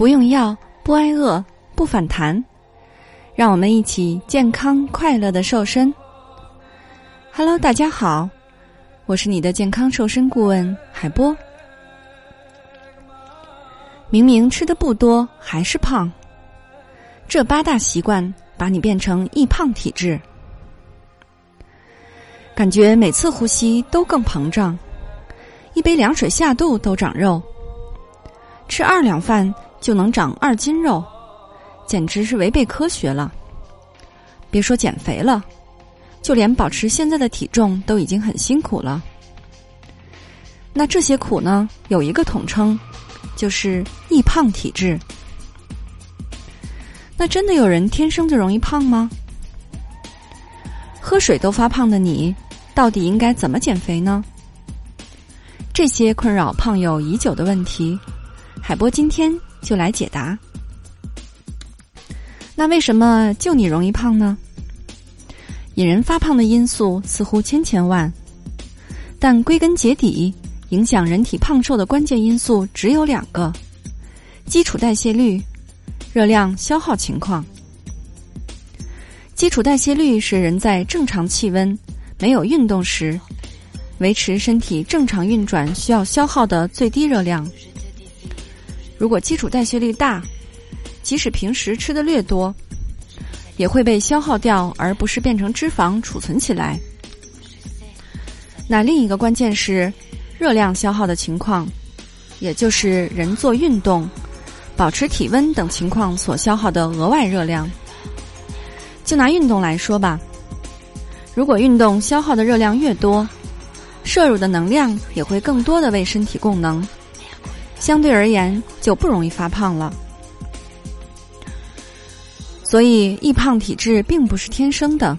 不用药，不挨饿，不反弹，让我们一起健康快乐的瘦身。Hello，大家好，我是你的健康瘦身顾问海波。明明吃的不多，还是胖，这八大习惯把你变成易胖体质，感觉每次呼吸都更膨胀，一杯凉水下肚都长肉，吃二两饭就能长二斤肉，简直是违背科学了。别说减肥了，就连保持现在的体重都已经很辛苦了。那这些苦呢，有一个统称。就是易胖体质，那真的有人天生就容易胖吗？喝水都发胖的你，到底应该怎么减肥呢？这些困扰胖友已久的问题，海波今天就来解答。那为什么就你容易胖呢？引人发胖的因素似乎千千万，但归根结底。影响人体胖瘦的关键因素只有两个：基础代谢率、热量消耗情况。基础代谢率是人在正常气温、没有运动时，维持身体正常运转需要消耗的最低热量。如果基础代谢率大，即使平时吃的略多，也会被消耗掉，而不是变成脂肪储存起来。那另一个关键是。热量消耗的情况，也就是人做运动、保持体温等情况所消耗的额外热量。就拿运动来说吧，如果运动消耗的热量越多，摄入的能量也会更多的为身体供能，相对而言就不容易发胖了。所以易胖体质并不是天生的，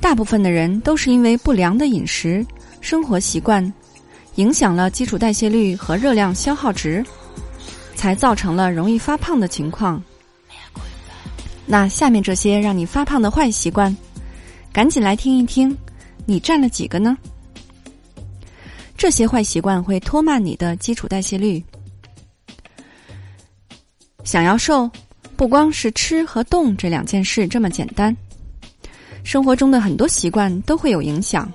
大部分的人都是因为不良的饮食、生活习惯。影响了基础代谢率和热量消耗值，才造成了容易发胖的情况。那下面这些让你发胖的坏习惯，赶紧来听一听，你占了几个呢？这些坏习惯会拖慢你的基础代谢率。想要瘦，不光是吃和动这两件事这么简单，生活中的很多习惯都会有影响。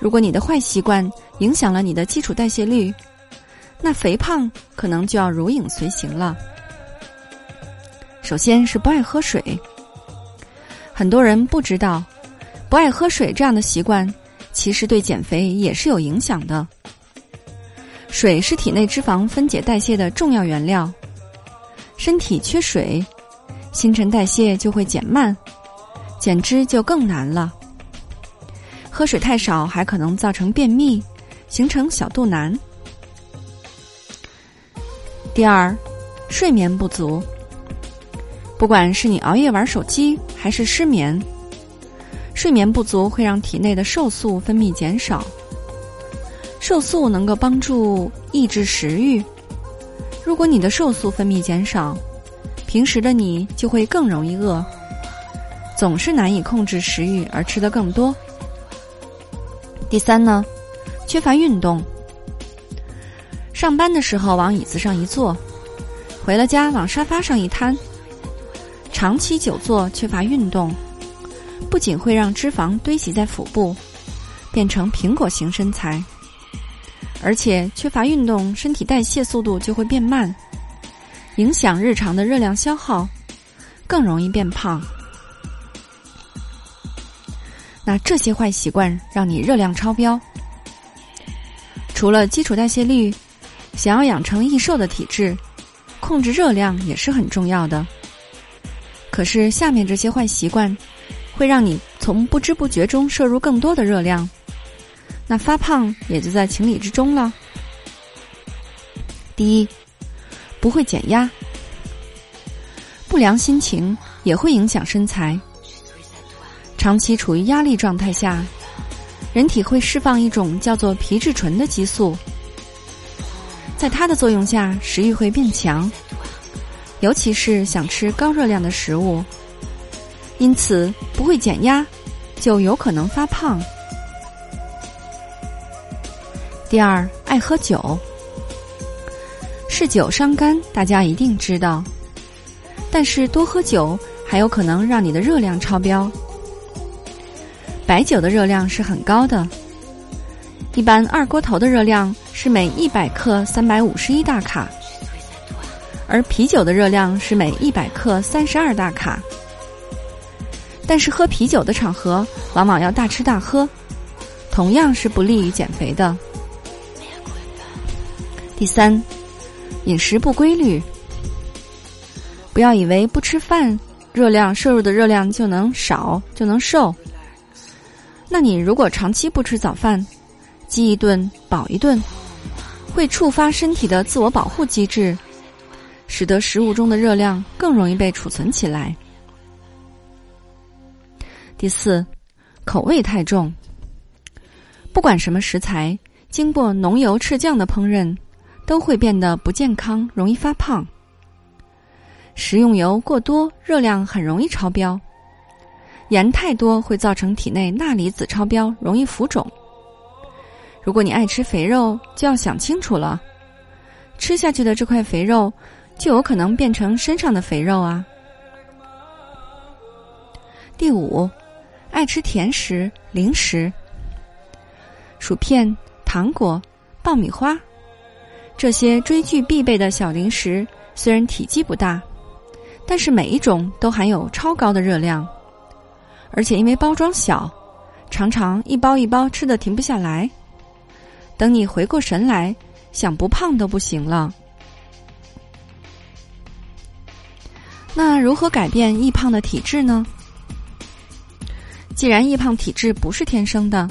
如果你的坏习惯，影响了你的基础代谢率，那肥胖可能就要如影随形了。首先是不爱喝水，很多人不知道，不爱喝水这样的习惯，其实对减肥也是有影响的。水是体内脂肪分解代谢的重要原料，身体缺水，新陈代谢就会减慢，减脂就更难了。喝水太少，还可能造成便秘。形成小肚腩。第二，睡眠不足。不管是你熬夜玩手机，还是失眠，睡眠不足会让体内的瘦素分泌减少。瘦素能够帮助抑制食欲。如果你的瘦素分泌减少，平时的你就会更容易饿，总是难以控制食欲而吃的更多。第三呢？缺乏运动，上班的时候往椅子上一坐，回了家往沙发上一瘫，长期久坐缺乏运动，不仅会让脂肪堆积在腹部，变成苹果型身材，而且缺乏运动，身体代谢速度就会变慢，影响日常的热量消耗，更容易变胖。那这些坏习惯让你热量超标。除了基础代谢率，想要养成易瘦的体质，控制热量也是很重要的。可是下面这些坏习惯，会让你从不知不觉中摄入更多的热量，那发胖也就在情理之中了。第一，不会减压，不良心情也会影响身材。长期处于压力状态下。人体会释放一种叫做皮质醇的激素，在它的作用下，食欲会变强，尤其是想吃高热量的食物，因此不会减压，就有可能发胖。第二，爱喝酒，嗜酒伤肝，大家一定知道。但是多喝酒还有可能让你的热量超标。白酒的热量是很高的，一般二锅头的热量是每一百克三百五十一大卡，而啤酒的热量是每一百克三十二大卡。但是喝啤酒的场合往往要大吃大喝，同样是不利于减肥的。第三，饮食不规律。不要以为不吃饭，热量摄入的热量就能少，就能瘦。那你如果长期不吃早饭，饥一顿饱一顿，会触发身体的自我保护机制，使得食物中的热量更容易被储存起来。第四，口味太重。不管什么食材，经过浓油赤酱的烹饪，都会变得不健康，容易发胖。食用油过多，热量很容易超标；盐太多会造成体内钠离子超标，容易浮肿。如果你爱吃肥肉，就要想清楚了，吃下去的这块肥肉就有可能变成身上的肥肉啊。第五，爱吃甜食、零食、薯片、糖果、爆米花，这些追剧必备的小零食，虽然体积不大。但是每一种都含有超高的热量，而且因为包装小，常常一包一包吃的停不下来。等你回过神来，想不胖都不行了。那如何改变易胖的体质呢？既然易胖体质不是天生的，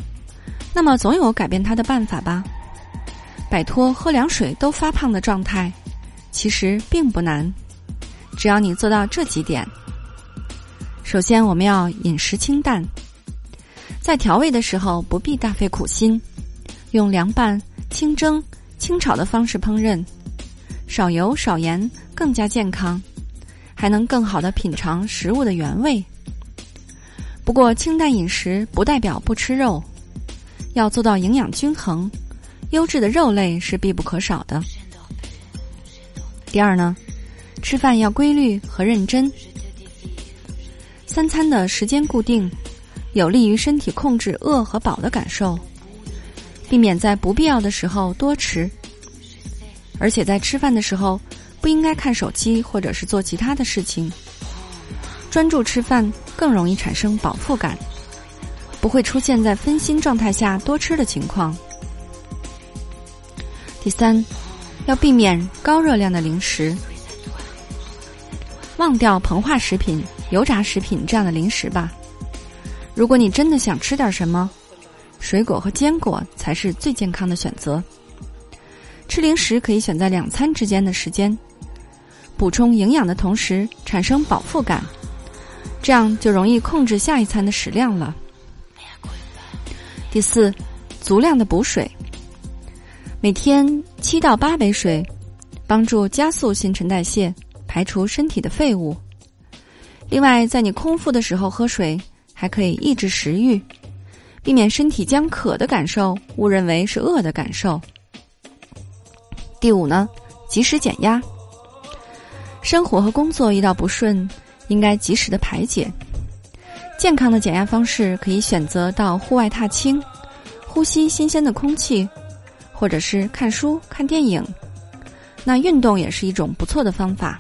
那么总有改变它的办法吧？摆脱喝凉水都发胖的状态，其实并不难。只要你做到这几点，首先我们要饮食清淡，在调味的时候不必大费苦心，用凉拌、清蒸、清炒的方式烹饪，少油少盐更加健康，还能更好的品尝食物的原味。不过清淡饮食不代表不吃肉，要做到营养均衡，优质的肉类是必不可少的。第二呢？吃饭要规律和认真，三餐的时间固定，有利于身体控制饿和饱的感受，避免在不必要的时候多吃。而且在吃饭的时候，不应该看手机或者是做其他的事情，专注吃饭更容易产生饱腹感，不会出现在分心状态下多吃的情况。第三，要避免高热量的零食。忘掉膨化食品、油炸食品这样的零食吧。如果你真的想吃点什么，水果和坚果才是最健康的选择。吃零食可以选在两餐之间的时间，补充营养的同时产生饱腹感，这样就容易控制下一餐的食量了。第四，足量的补水，每天七到八杯水，帮助加速新陈代谢。排除身体的废物。另外，在你空腹的时候喝水，还可以抑制食欲，避免身体将渴的感受误认为是饿的感受。第五呢，及时减压。生活和工作遇到不顺，应该及时的排解。健康的减压方式可以选择到户外踏青，呼吸新鲜的空气，或者是看书、看电影。那运动也是一种不错的方法。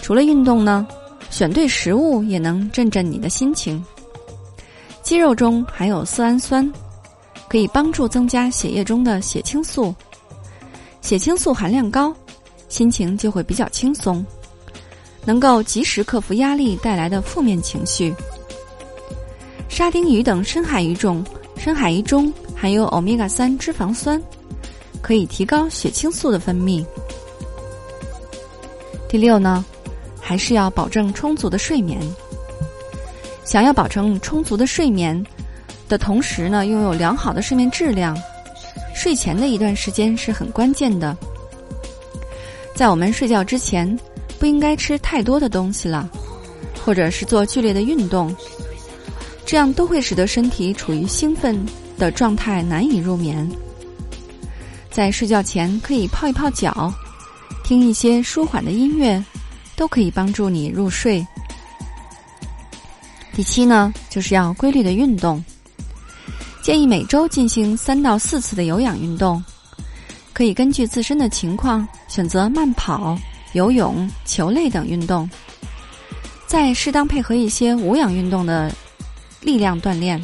除了运动呢，选对食物也能振振你的心情。鸡肉中含有色氨酸，可以帮助增加血液中的血清素。血清素含量高，心情就会比较轻松，能够及时克服压力带来的负面情绪。沙丁鱼等深海鱼种，深海鱼中含有欧米伽三脂肪酸，可以提高血清素的分泌。第六呢？还是要保证充足的睡眠。想要保证充足的睡眠的同时呢，拥有良好的睡眠质量，睡前的一段时间是很关键的。在我们睡觉之前，不应该吃太多的东西了，或者是做剧烈的运动，这样都会使得身体处于兴奋的状态，难以入眠。在睡觉前可以泡一泡脚，听一些舒缓的音乐，都可以帮助你入睡。第七呢，就是要规律的运动，建议每周进行三到四次的有氧运动，可以根据自身的情况选择慢跑、游泳、球类等运动，再适当配合一些无氧运动的力量锻炼，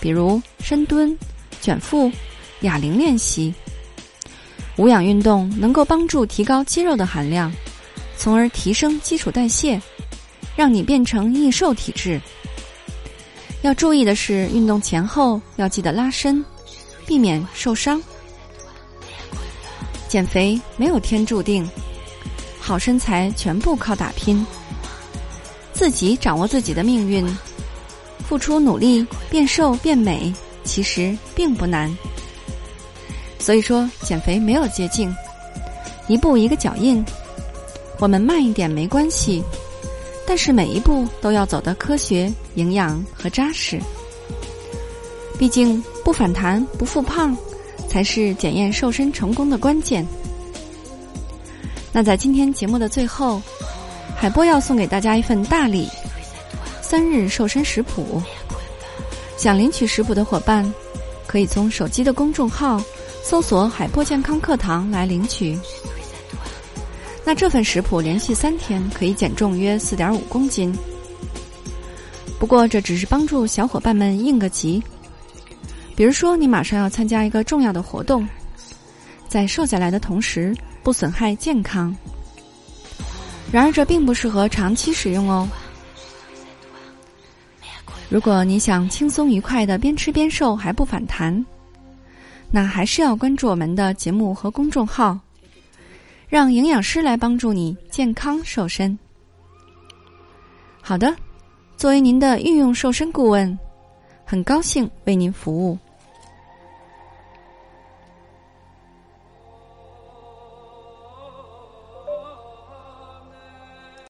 比如深蹲、卷腹、哑铃练习。无氧运动能够帮助提高肌肉的含量，从而提升基础代谢，让你变成易瘦体质。要注意的是，运动前后要记得拉伸，避免受伤。减肥没有天注定，好身材全部靠打拼。自己掌握自己的命运，付出努力变瘦变美，其实并不难。所以说，减肥没有捷径，一步一个脚印，我们慢一点没关系。但是每一步都要走得科学、营养和扎实。毕竟不反弹、不复胖，才是检验瘦身成功的关键。那在今天节目的最后，海波要送给大家一份大礼——三日瘦身食谱。想领取食谱的伙伴，可以从手机的公众号搜索“海波健康课堂”来领取。那这份食谱连续三天可以减重约四点五公斤。不过这只是帮助小伙伴们应个急，比如说你马上要参加一个重要的活动，在瘦下来的同时不损害健康。然而这并不适合长期使用哦。如果你想轻松愉快的边吃边瘦还不反弹，那还是要关注我们的节目和公众号。让营养师来帮助你健康瘦身。好的，作为您的御用瘦身顾问，很高兴为您服务。